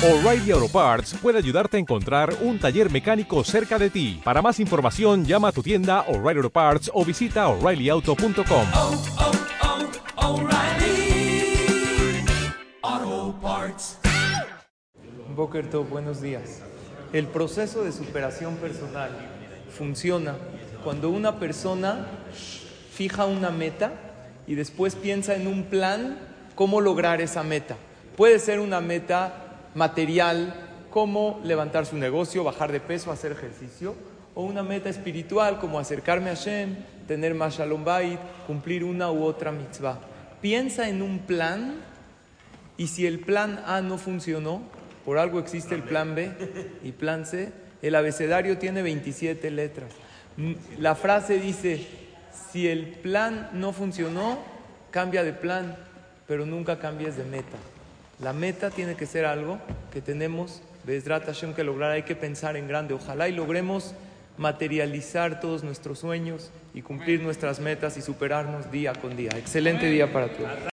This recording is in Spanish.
O'Reilly Auto Parts puede ayudarte a encontrar un taller mecánico cerca de ti. Para más información, llama a tu tienda O'Reilly Auto Parts o visita oreillyauto.com. oh, oh, O'Reilly Auto Parts. Boker Tov, buenos días. El proceso de superación personal funciona cuando una persona fija una meta y después piensa en un plan cómo lograr esa meta. Puede ser una meta material, como levantar su negocio, bajar de peso, hacer ejercicio, o una meta espiritual, como acercarme a Hashem, tener más shalom bait, cumplir una u otra mitzvah. Piensa en un plan y si el plan A no funcionó, por algo existe el plan B y plan C. El abecedario tiene 27 letras. La frase dice, si el plan no funcionó, cambia de plan, pero nunca cambies de meta. La meta tiene que ser algo que tenemos, Bezrat Hashem, que lograr. Hay que pensar en grande. Ojalá y logremos materializar todos nuestros sueños y cumplir nuestras metas y superarnos día con día. Excelente día para todos.